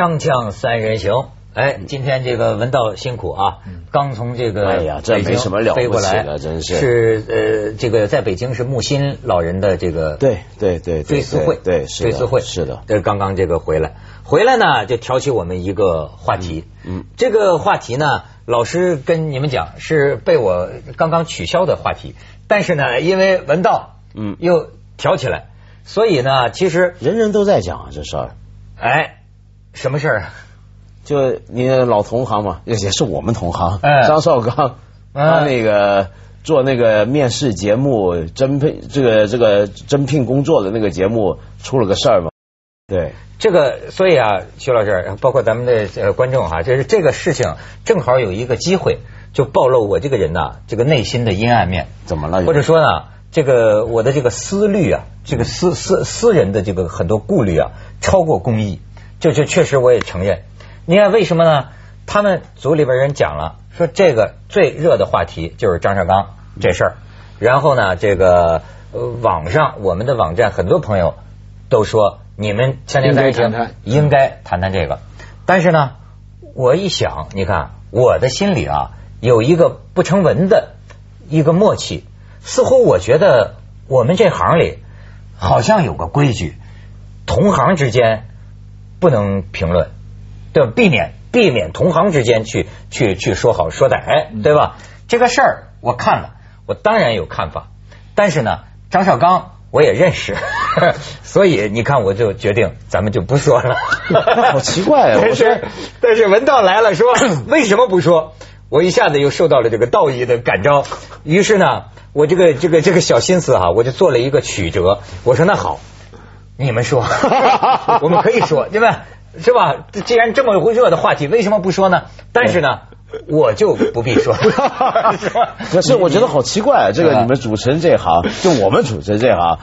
锵锵三人行，哎，今天这个文道辛苦啊，刚从这个哎呀这没什么了不起飞过来的真是。是呃，这个在北京是木心老人的这个对对对对追思会，对追思会是的。这刚刚这个回来，回来呢就挑起我们一个话题，嗯嗯。这个话题呢，老师跟你们讲是被我刚刚取消的话题，但是呢，因为文道嗯。又挑起来，所以呢，其实人人都在讲啊这事儿，哎，什么事儿啊？就你老同行嘛，也也是我们同行，哎。张绍刚，哎他那个做那个面试节目征聘这个这个征聘工作的那个节目出了个事儿嘛，对，这个，所以啊，徐老师，包括咱们的呃观众哈，就是这个事情正好有一个机会，就暴露我这个人呐，这个内心的阴暗面，怎么了？或者说呢，这个我的这个思虑啊，这个私私私人的这个很多顾虑啊，超过公益，这这确实我也承认。你看为什么呢？他们组里边人讲了，说这个最热的话题就是张绍刚这事儿，然后呢，这个呃网上我们的网站很多朋友都说你们锵锵三人行应该谈谈应该谈谈这个，但是呢，我一想，你看我的心里啊有一个不成文的一个默契，似乎我觉得我们这行里好像有个规矩，同行之间不能评论，对吧？避免避免同行之间去去去说好说歹，对吧？这个事儿我看了，我当然有看法，但是呢，张绍刚我也认识，所以你看我就决定咱们就不说了。好奇怪啊但是但是文道来了说 为什么不说？我一下子又受到了这个道义的感召，于是呢，我这个这个这个小心思哈、我就做了一个曲折。我说那好，你们说，我们可以说，对吧？是吧？既然这么热的话题，为什么不说呢？但是呢，我就不必说，是吧？可是我觉得好奇怪啊，这个啊你们主持人这行，就我们主持人这行，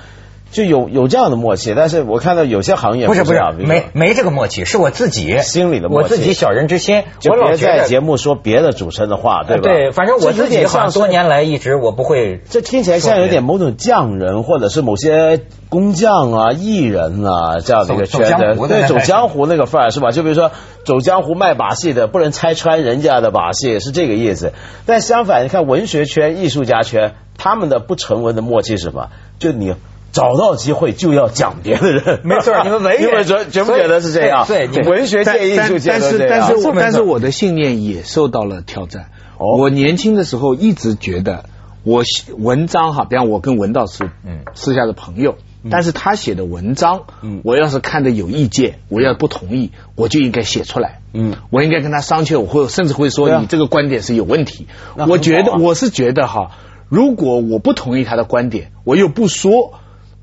就有有这样的默契，但是我看到有些行业不是不是没没这个默契，是我自己心里的默契我自己小人之心，就别我老在节目说别的主持人的话，对吧？对，反正我自己好像多年来一直我不会这听起来像有点某种匠人，或者是某些工匠啊、艺人啊这样的一个圈子，对，走江湖那个范儿是吧？就比如说走江湖卖把戏的，不能拆穿人家的把戏，是这个意思。但相反，你看文学圈、艺术家圈，他们的不成文的默契是什么？就你。找到机会就要讲别的人，没错 你们文人。你们觉觉不觉得是这样？对文学界、艺术界但都这样。是但是但是我的信念也受到了挑战。哦。我年轻的时候一直觉得我写文章哈，比方我跟文道是嗯。私下的朋友，但是他写的文章，嗯。我要是看的有意见，我要不同意，我就应该写出来。嗯。我应该跟他商榷，我会甚至会说啊。你这个观点是有问题。我觉得啊我是觉得哈，如果我不同意他的观点，我又不说，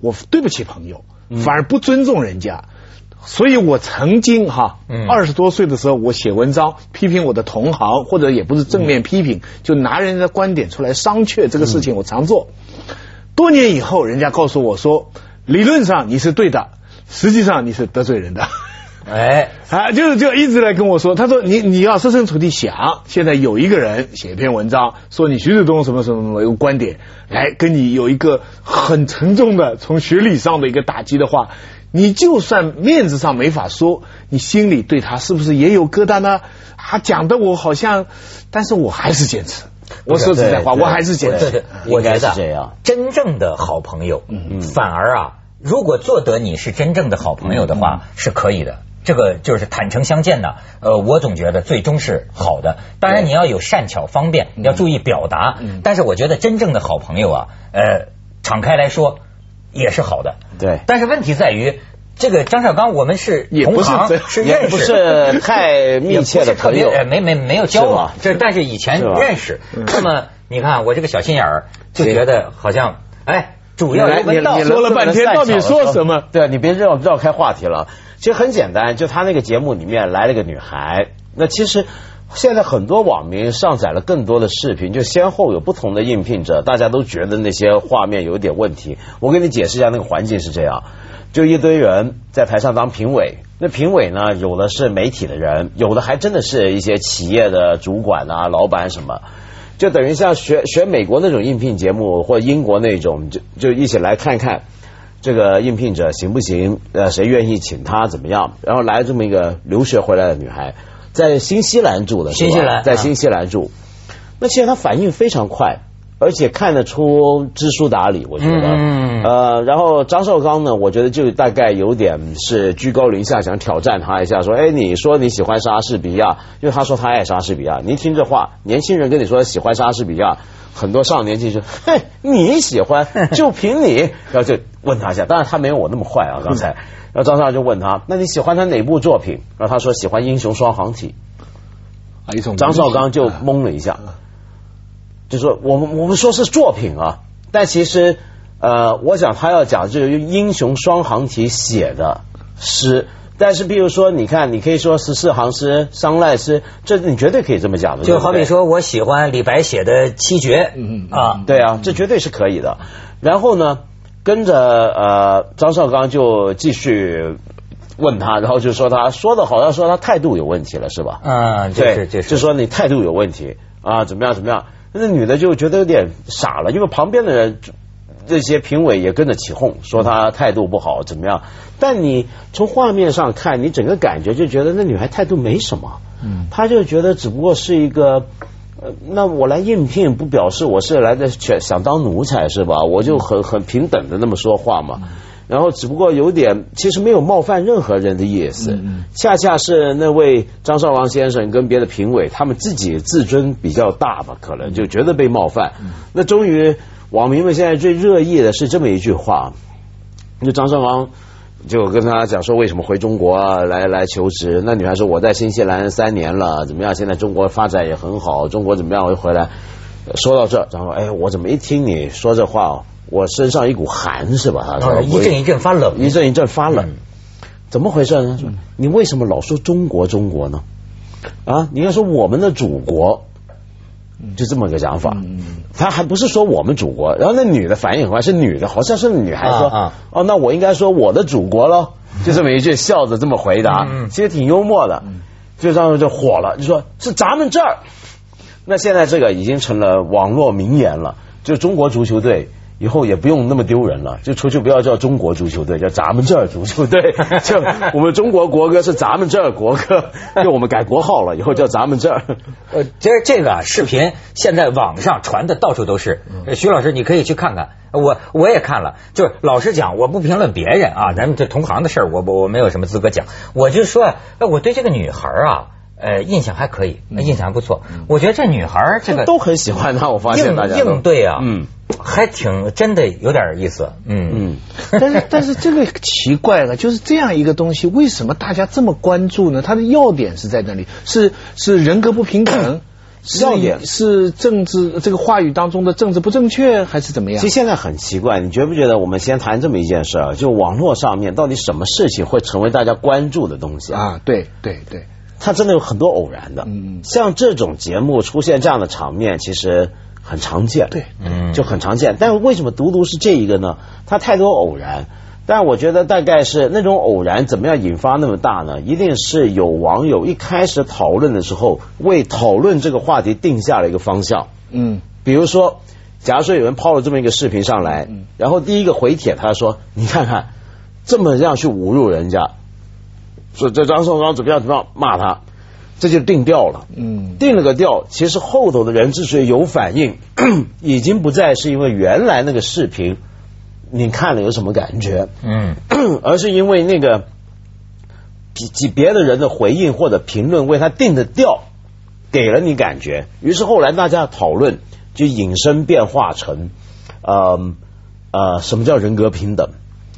我对不起朋友，嗯反而不尊重人家。所以我曾经哈嗯，二十多岁的时候，我写文章批评我的同行，或者也不是正面批评，就拿人家的观点出来商榷，这个事情我常做。多年以后，人家告诉我说，理论上你是对的，实际上你是得罪人的。哎，啊，就是就一直来跟我说，他说你你要设身处地想，现在有一个人写一篇文章，说你徐志东什么什么什么一个观点，来跟你有一个很沉重的从学理上的一个打击的话，你就算面子上没法说，你心里对他是不是也有疙瘩呢？他讲的我好像，但是我还是坚持。我说实在话，我还是坚持我觉得是这样真正的好朋友，嗯反而啊，如果做得你是真正的好朋友的嗯话，是可以的。这个就是坦诚相见的，呃，我总觉得最终是好的。当然你要有善巧方便，你要注意表达。但是我觉得真正的好朋友啊，呃，敞开来说也是好的。对。但是问题在于，这个张绍刚我们是同行，也不认识，是太密切的朋友。没没没有交往是，这但是以前认识。那么你看我这个小心眼儿，就觉得好像哎，主要来由文道你说了半天到底说什么对，你别绕绕开话题了。其实很简单，就他那个节目里面来了个女孩，那其实。现在很多网民上载了更多的视频，就先后有不同的应聘者，大家都觉得那些画面有点问题。我给你解释一下，那个环境是这样：就一堆人在台上当评委，那评委呢，有的是媒体的人，有的还真的是一些企业的主管啊、老板什么。就等于像学学美国那种应聘节目，或英国那种，就就一起来看看。这个应聘者行不行？呃，谁愿意请他怎么样？然后来这么一个留学回来的女孩，在新西兰住的，新西兰啊在新西兰住。那其实她反应非常快，而且看得出知书达理，我觉得。嗯呃，然后张绍刚呢，我觉得就大概有点是居高临下，想挑战他一下，说：“哎，你说你喜欢莎士比亚，因为他说他爱莎士比亚。你一听这话，年轻人跟你说喜欢莎士比亚，很多少年轻就嘿，你喜欢就凭你，然后就问他一下。当然他没有我那么坏啊，刚才。然后张绍就问他，那你喜欢他哪部作品？然后他说喜欢《英雄双行体》。啊，一种张绍刚就懵了一下，就说我们我们说是作品啊，但其实呃，我想他要讲就是英雄双行体写的诗。但是，比如说，你看，你可以说十四行诗、商赖诗，这你绝对可以这么讲的。就好比说我喜欢李白写的七绝嗯嗯啊，对啊，这绝对是可以的。然后呢，跟着呃张绍刚就继续问他，然后就说他说的好像说他态度有问题了，是吧？嗯，这对，是这是就说你态度有问题啊，怎么样怎么样？那女的就觉得有点傻了，因为旁边的人这些评委也跟着起哄，说她态度不好，怎么样？但你从画面上看，你整个感觉就觉得那女孩态度没什么，嗯她就觉得只不过是一个。呃，那我来应聘不表示我是来的想想当奴才是吧？我就很很平等的那么说话嘛。然后只不过有点，其实没有冒犯任何人的意思，嗯嗯恰恰是那位张绍王先生跟别的评委，他们自己自尊比较大吧，可能就觉得被冒犯。那终于网民们现在最热议的是这么一句话，就张绍王就跟他讲说为什么回中国啊来来求职，那女孩说我在新西兰三年了，怎么样？现在中国发展也很好，中国怎么样？我就回来。说到这，然后哎，我怎么一听你说这话，我身上一股寒是吧？他说啊一阵一阵发冷，一阵一阵发冷嗯，怎么回事呢？说你为什么老说中国中国呢？啊，你应该说我们的祖国，就这么个讲法。他还不是说我们祖国，然后那女的反应很快，是女的，好像是女孩说啊啊哦，那我应该说我的祖国喽，就这么一句，笑着这么回答，其实挺幽默的。就这样就火了，就说是咱们这儿。那现在这个已经成了网络名言了，就中国足球队。以后也不用那么丢人了，就出去不要叫中国足球队，叫咱们这儿足球队。就我们中国国歌是咱们这儿国歌，就我们改国号了，以后叫咱们这儿。呃，其实这个啊视频现在网上传的到处都是。呃徐老师，你可以去看看，我我也看了。就是老实讲，我不评论别人啊，咱们这同行的事儿，我我我没有什么资格讲。我就说，哎，我对这个女孩啊，呃，印象还可以，印象还不错。我觉得这女孩儿这个都很喜欢她，我发现应大家应对啊，嗯还挺真的有点意思。嗯嗯，但是 但是这个奇怪了，就是这样一个东西，为什么大家这么关注呢？它的要点是在那里，是是人格不平等，要点是政治这个话语当中的政治不正确，还是怎么样其实？现在很奇怪，你觉不觉得？我们先谈这么一件事儿，就网络上面到底什么事情会成为大家关注的东西啊？啊，对对对，它真的有很多偶然的。嗯嗯像这种节目出现这样的场面，其实很常见。对嗯就很常见。但是为什么独独是这一个呢？它太多偶然。但我觉得大概是那种偶然怎么样引发那么大呢？一定是有网友一开始讨论的时候，为讨论这个话题定下了一个方向。嗯比如说，假如说有人抛了这么一个视频上来，嗯然后第一个回帖他说：“你看看，这么样去侮辱人家，说这张颂刚怎么样怎么样骂他，这就定调了。”嗯定了个调，其实后头的人之所以有反应，已经不再是因为原来那个视频你看了有什么感觉，嗯 而是因为那个几几别的人的回应或者评论为他定的调给了你感觉，于是后来大家讨论就引申变化成，呃呃，什么叫人格平等？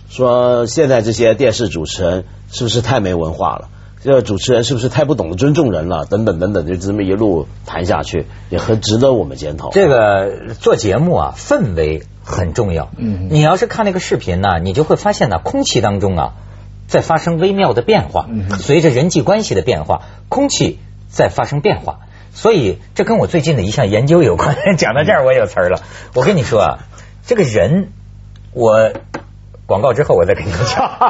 说现在这些电视主持人是不是太没文化了？这个主持人是不是太不懂得尊重人了？等等等等，就这么一路谈下去，也很值得我们检讨。这个做节目啊，氛围很重要。嗯你要是看那个视频呢，你就会发现呢，空气当中啊，在发生微妙的变化，嗯随着人际关系的变化，空气在发生变化。所以这跟我最近的一项研究有关。讲到这儿，我有词儿了。我跟你说啊，这个人，我广告之后我再跟你讲。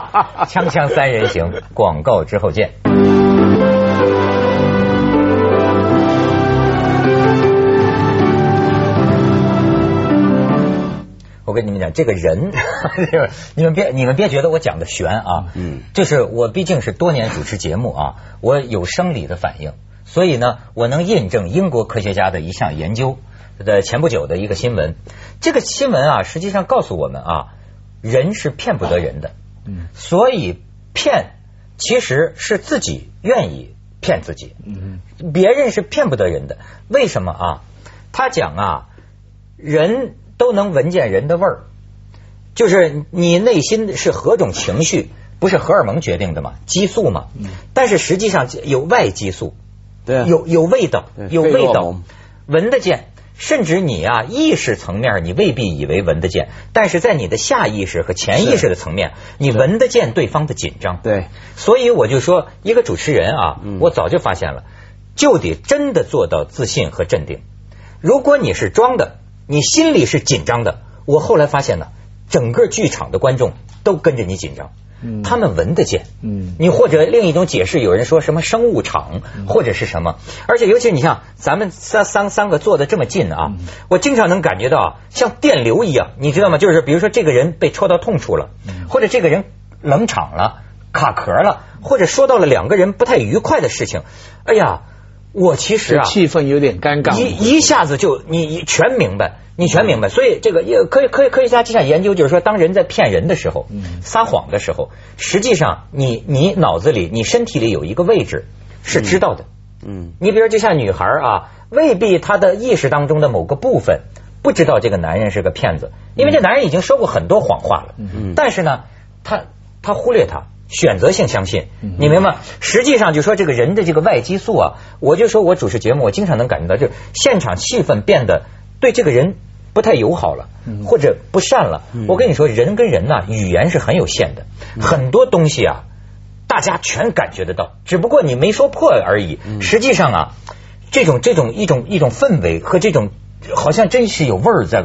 锵锵三人行，广告之后见。我跟你们讲，这个人，你们别你们别觉得我讲的悬啊，嗯，就是我毕竟是多年主持节目啊，我有生理的反应，所以呢，我能印证英国科学家的一项研究的前不久的一个新闻。这个新闻啊，实际上告诉我们啊，人是骗不得人的，嗯，所以骗其实是自己愿意骗自己，嗯，别人是骗不得人的。为什么啊？他讲啊，人。都能闻见人的味儿，就是你内心是何种情绪，不是荷尔蒙决定的嘛，激素嘛。但是实际上有外激素，对，有有味道，有味道，闻得见。甚至你啊，意识层面你未必以为闻得见，但是在你的下意识和潜意识的层面，你闻得见对方的紧张。对，所以我就说，一个主持人啊，我早就发现了，就得真的做到自信和镇定。如果你是装的。你心里是紧张的，我后来发现呢，整个剧场的观众都跟着你紧张，他们闻得见，嗯，你或者另一种解释，有人说什么生物场或者是什么，而且尤其你像咱们三三三个坐的这么近啊，我经常能感觉到像电流一样，你知道吗？就是比如说这个人被戳到痛处了，或者这个人冷场了、卡壳了，或者说到了两个人不太愉快的事情，哎呀。我其实啊，气氛有点尴尬，一一下子就你全明白，你全明白。所以这个也科科科学家就想研究，就是说，当人在骗人的时候，撒谎的时候，实际上你你脑子里、你身体里有一个位置是知道的。嗯，你比如就像女孩啊，未必她的意识当中的某个部分不知道这个男人是个骗子，因为这男人已经说过很多谎话了。嗯，但是呢，他他忽略他。选择性相信，你明白吗？实际上就说这个人的这个外激素啊，我就说我主持节目，我经常能感觉到，就现场气氛变得对这个人不太友好了，或者不善了。我跟你说，人跟人呐，语言是很有限的，很多东西啊，大家全感觉得到，只不过你没说破而已。实际上啊，这种这种一种一种氛围和这种好像真是有味儿在，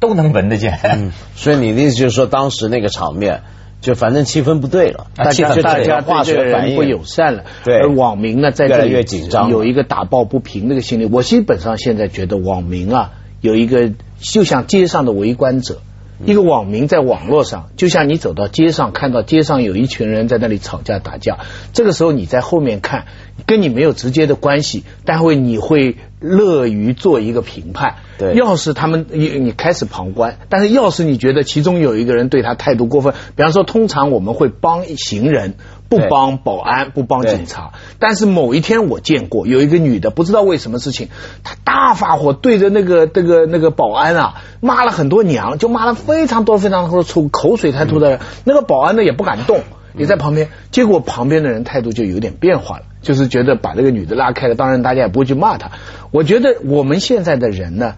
都能闻得见。所以你的意思就是说，当时那个场面。就反正气氛不对了，大家大家化学反应不友善了，对，而网民呢在这里紧张，有一个打抱不平那个心理。我基本上现在觉得网民啊有一个就像街上的围观者，一个网民在网络上，就像你走到街上看到街上有一群人在那里吵架打架，这个时候你在后面看，跟你没有直接的关系，但会你会乐于做一个评判。对，要是他们你你开始旁观，但是要是你觉得其中有一个人对他态度过分，比方说，通常我们会帮行人，不帮保安，不帮警察。但是某一天我见过有一个女的，不知道为什么事情，她大发火，对着那个那个那个保安啊骂了很多娘，就骂了非常多非常多出口水太多的，那个保安呢也不敢动，也在旁边。结果旁边的人态度就有点变化了，就是觉得把这个女的拉开了。当然大家也不会去骂她。我觉得我们现在的人呢。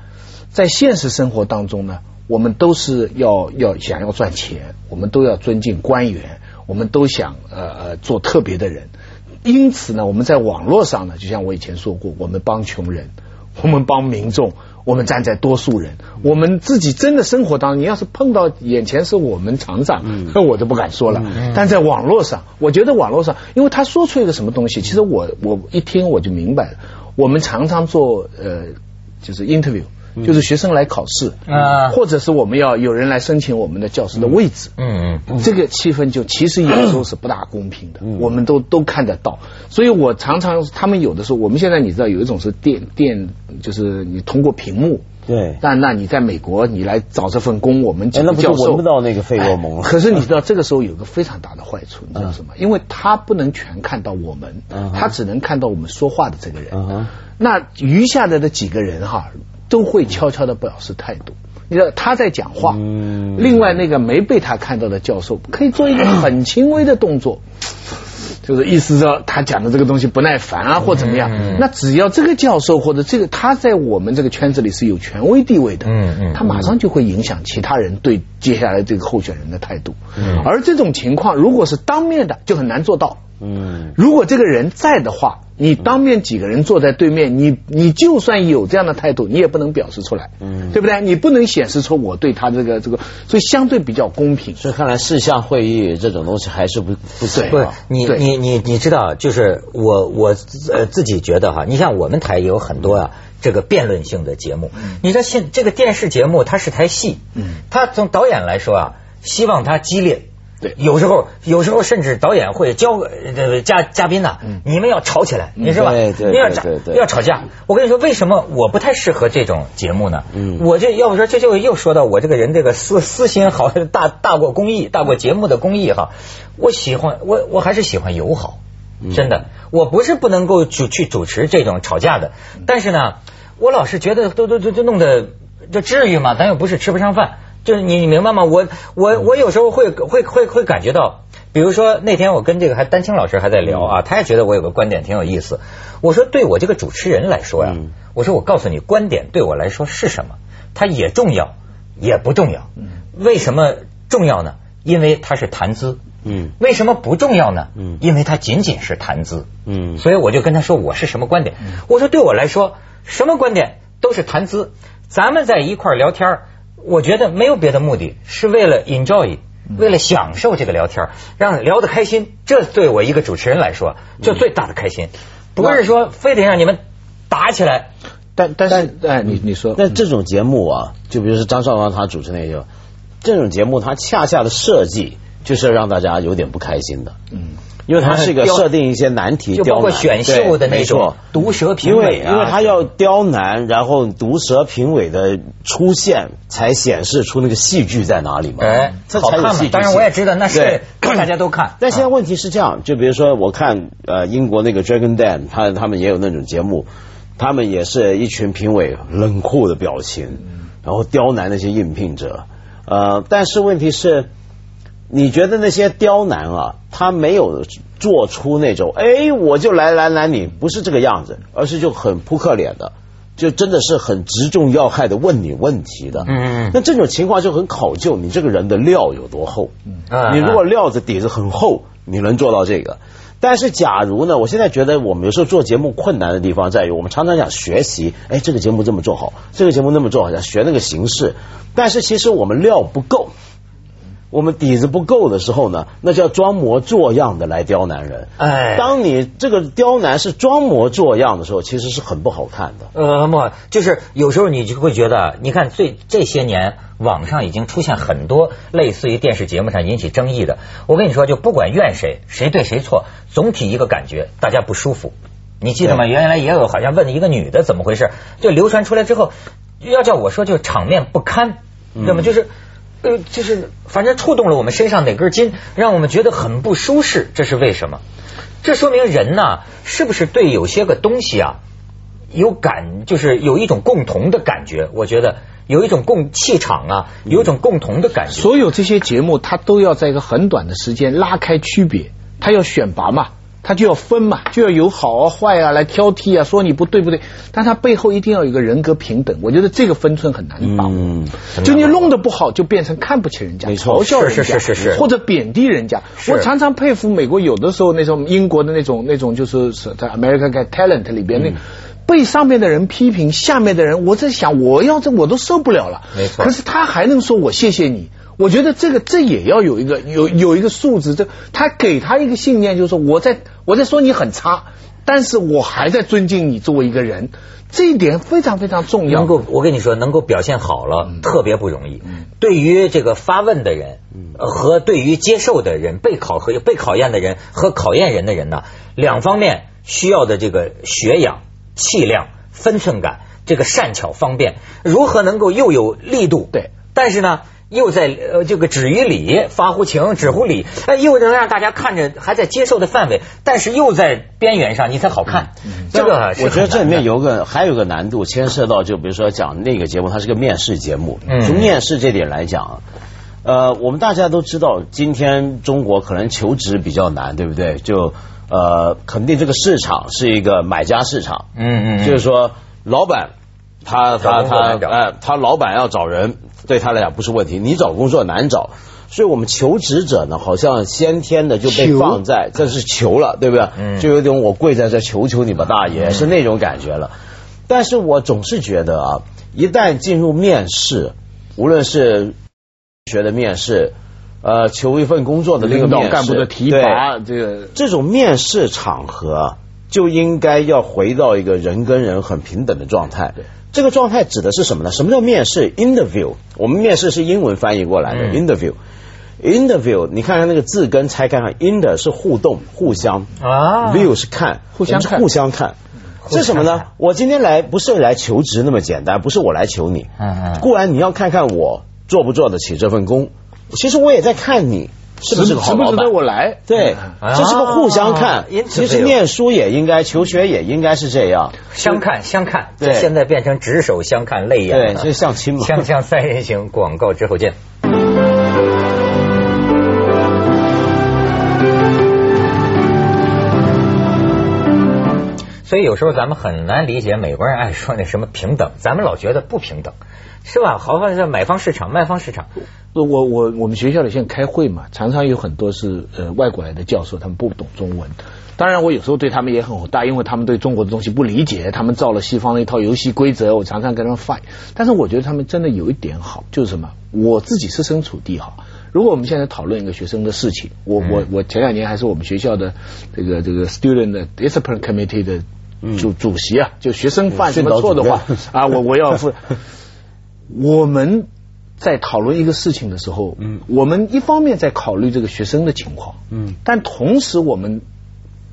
在现实生活当中呢，我们都是要要想要赚钱，我们都要尊敬官员，我们都想呃呃做特别的人。因此呢，我们在网络上呢，就像我以前说过，我们帮穷人，我们帮民众，我们站在多数人。我们自己真的生活当中，你要是碰到眼前是我们厂长，那我就不敢说了。但在网络上，我觉得网络上，因为他说出一个什么东西，其实我我一听我就明白了。我们常常做呃，就是 interview。就是学生来考试啊，或者是我们要有人来申请我们的教师的位置，嗯嗯，这个气氛就其实有时候是不大公平的，我们都都看得到。所以我常常他们有的时候，我们现在你知道有一种是电电，就是你通过屏幕，对，但那你在美国你来找这份工，我们几个教授闻不到那个费洛蒙。可是你知道这个时候有个非常大的坏处，你知道什么？因为他不能全看到我们，他只能看到我们说话的这个人。那余下来的几个人哈。都会悄悄的表示态度。你知道他在讲话，另外那个没被他看到的教授可以做一个很轻微的动作，就是意思说他讲的这个东西不耐烦啊，或怎么样。那只要这个教授或者这个他在我们这个圈子里是有权威地位的，他马上就会影响其他人对接下来这个候选人的态度。而这种情况如果是当面的，就很难做到。嗯，如果这个人在的话。你当面几个人坐在对面，你你就算有这样的态度，你也不能表示出来，嗯，对不对？你不能显示出我对他这个这个，所以相对比较公平。所以看来事项会议这种东西还是不不对。不你你你你你知道，就是我我呃自己觉得哈，你像我们台也有很多啊。这个辩论性的节目。你说现这个电视节目它是台戏，嗯它从导演来说啊，希望它激烈。对有时候有时候甚至导演会教呃嘉嘉宾呐、你们要吵起来，你是吧？对对你要吵要吵架。我跟你说，为什么我不太适合这种节目呢？嗯我这要不说这就又说到我这个人这个私私心好大大过公益，大过节目的公益哈。我喜欢我我还是喜欢友好，真的，我不是不能够主去主持这种吵架的，但是呢，我老是觉得都都都都弄得这至于吗？咱又不是吃不上饭。就是你你明白吗？我我我有时候会会会会感觉到，比如说那天我跟这个还丹青老师还在聊啊，他也觉得我有个观点挺有意思。我说对我这个主持人来说呀，嗯我说我告诉你，观点对我来说是什么？它也重要，也不重要。为什么重要呢？因为它是谈资。嗯为什么不重要呢？嗯因为它仅仅是谈资。嗯所以我就跟他说我是什么观点。我说对我来说，什么观点都是谈资。咱们在一块儿聊天儿，我觉得没有别的目的，是为了 enjoy，为了享受这个聊天，让聊得开心。这对我一个主持人来说，就最大的开心，不是说非得让你们打起来。但但是哎，你你说，那这种节目啊，就比如说张绍刚他主持那个，这种节目它恰恰的设计就是让大家有点不开心的，嗯，因为它是一个设定一些难题，就包括选秀的那种毒舌评委啊，为因为他要刁难，然后毒舌评委的出现，才显示出那个戏剧在哪里嘛。哎，这好看嘛才有戏剧。当然我也知道那是大家都看。但现在问题是这样，就比如说我看呃英国那个 Dragon Den，他他们也有那种节目，他们也是一群评委冷酷的表情，然后刁难那些应聘者。呃，但是问题是，你觉得那些刁难啊，他没有做出那种哎我就来来来你，不是这个样子，而是就很扑克脸的。就真的是很直中要害的问你问题的，嗯那这种情况就很考究你这个人的料有多厚。嗯你如果料子底子很厚，你能做到这个。但是假如呢，我现在觉得我们有时候做节目困难的地方在于，我们常常想学习，哎，这个节目这么做好，这个节目那么做好，想学那个形式，但是其实我们料不够。我们底子不够的时候呢，那叫装模作样的来刁难人。哎当你这个刁难是装模作样的时候，其实是很不好看的。呃，莫，就是有时候你就会觉得，你看最这些年网上已经出现很多类似于电视节目上引起争议的。我跟你说，就不管怨谁，谁对谁错，总体一个感觉，大家不舒服。你记得吗？原来也有好像问一个女的怎么回事，就流传出来之后，要叫我说就场面不堪，那么就是。就是反正触动了我们身上哪根筋，让我们觉得很不舒适，这是为什么？这说明人呐，是不是对有些个东西啊，有感，就是有一种共同的感觉。我觉得有一种共气场啊，有一种共同的感觉。所有这些节目，它都要在一个很短的时间拉开区别，它要选拔嘛，它就要分嘛，就要有好啊坏啊来挑剔啊，说你不对不对，但他背后一定要有一个人格平等，我觉得这个分寸很难把握。嗯，就你弄得不好，就变成看不起人家，没嘲笑人家，是是是是是或者贬低人家。我常常佩服美国有的时候那种英国的那种那种，就是是在 American Got Talent 里边那。嗯被上面的人批评，下面的人，我在想，我要这我都受不了了。没错可是他还能说我谢谢你，我觉得这个这也要有一个有有一个素质，这他给他一个信念，就是说我在我在说你很差，但是我还在尊敬你作为一个人，这一点非常非常重要。能够，我跟你说，能够表现好了，特别不容易。对于这个发问的人，呃和对于接受的人、被考核被考验的人和考验人的人呢，两方面需要的这个学养、气量、分寸感，这个善巧方便，如何能够又有力度？对，但是呢。又在呃这个止于礼，发乎情，止乎礼，哎，又能让大家看着还在接受的范围，但是又在边缘上，你才好看。这个我觉得这里面有个还有个难度，牵涉到就比如说讲那个节目，它是个面试节目。嗯从面试这点来讲，呃，我们大家都知道，今天中国可能求职比较难，对不对？就呃，肯定这个市场是一个买家市场。嗯嗯嗯就是说，老板他他他哎，他老板要找人，对他来讲不是问题，你找工作难找。所以我们求职者呢，好像先天的就被放在这是求了，对不对？嗯就有点我跪在这求求你吧，大爷，是那种感觉了。但是我总是觉得啊，一旦进入面试，无论是学的面试，呃，求一份工作的那个干部的提拔，这个这种面试场合，就应该要回到一个人跟人很平等的状态。这个状态指的是什么呢？什么叫面试？interview，我们面试是英文翻译过来的、嗯 interview。interview，你看看那个字根拆开看，inter 是互动、互相啊，view 是看，互相互相看。这是什么呢？我今天来不是来求职那么简单，不是我来求你。嗯嗯固然你要看看我做不做得起这份工，其实我也在看你是不是个好老板值不值得。我来？对，啊这是个互相看。其实念书也应该，求学也应该是这样。相看相看，对现在变成执手相看泪眼对，了。就相亲嘛。锵锵三人行，广告之后见。所以有时候咱们很难理解美国人爱说那什么平等，咱们老觉得不平等，是吧？好像是买方市场、卖方市场，我我我们学校里现在开会嘛，常常有很多是呃外国来的教授，他们不懂中文。当然，我有时候对他们也很火大，因为他们对中国的东西不理解，他们造了西方的一套游戏规则，我常常跟他们 fight。但是我觉得他们真的有一点好，就是什么？我自己设身处地哈。如果我们现在讨论一个学生的事情，我我我前两年还是我们学校的这个这个 student discipline committee 的主主席啊，就学生犯什么错的话啊，我我要负。我们在讨论一个事情的时候，嗯，我们一方面在考虑这个学生的情况，嗯，但同时我们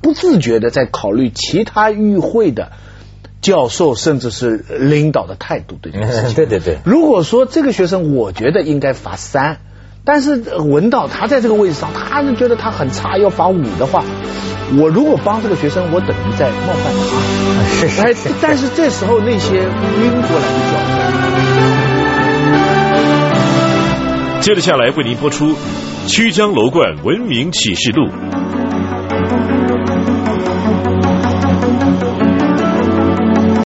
不自觉的在考虑其他与会的教授甚至是领导的态度对这个事情。对对对如果说这个学生，我觉得应该罚三。但是呃文道他在这个位置上，他是觉得他很差，要罚五的话，我如果帮这个学生，我等于在冒犯他。是是哎是，但是这时候那些晕过来的教授。接着下来为您播出《曲江楼观文明启示录》。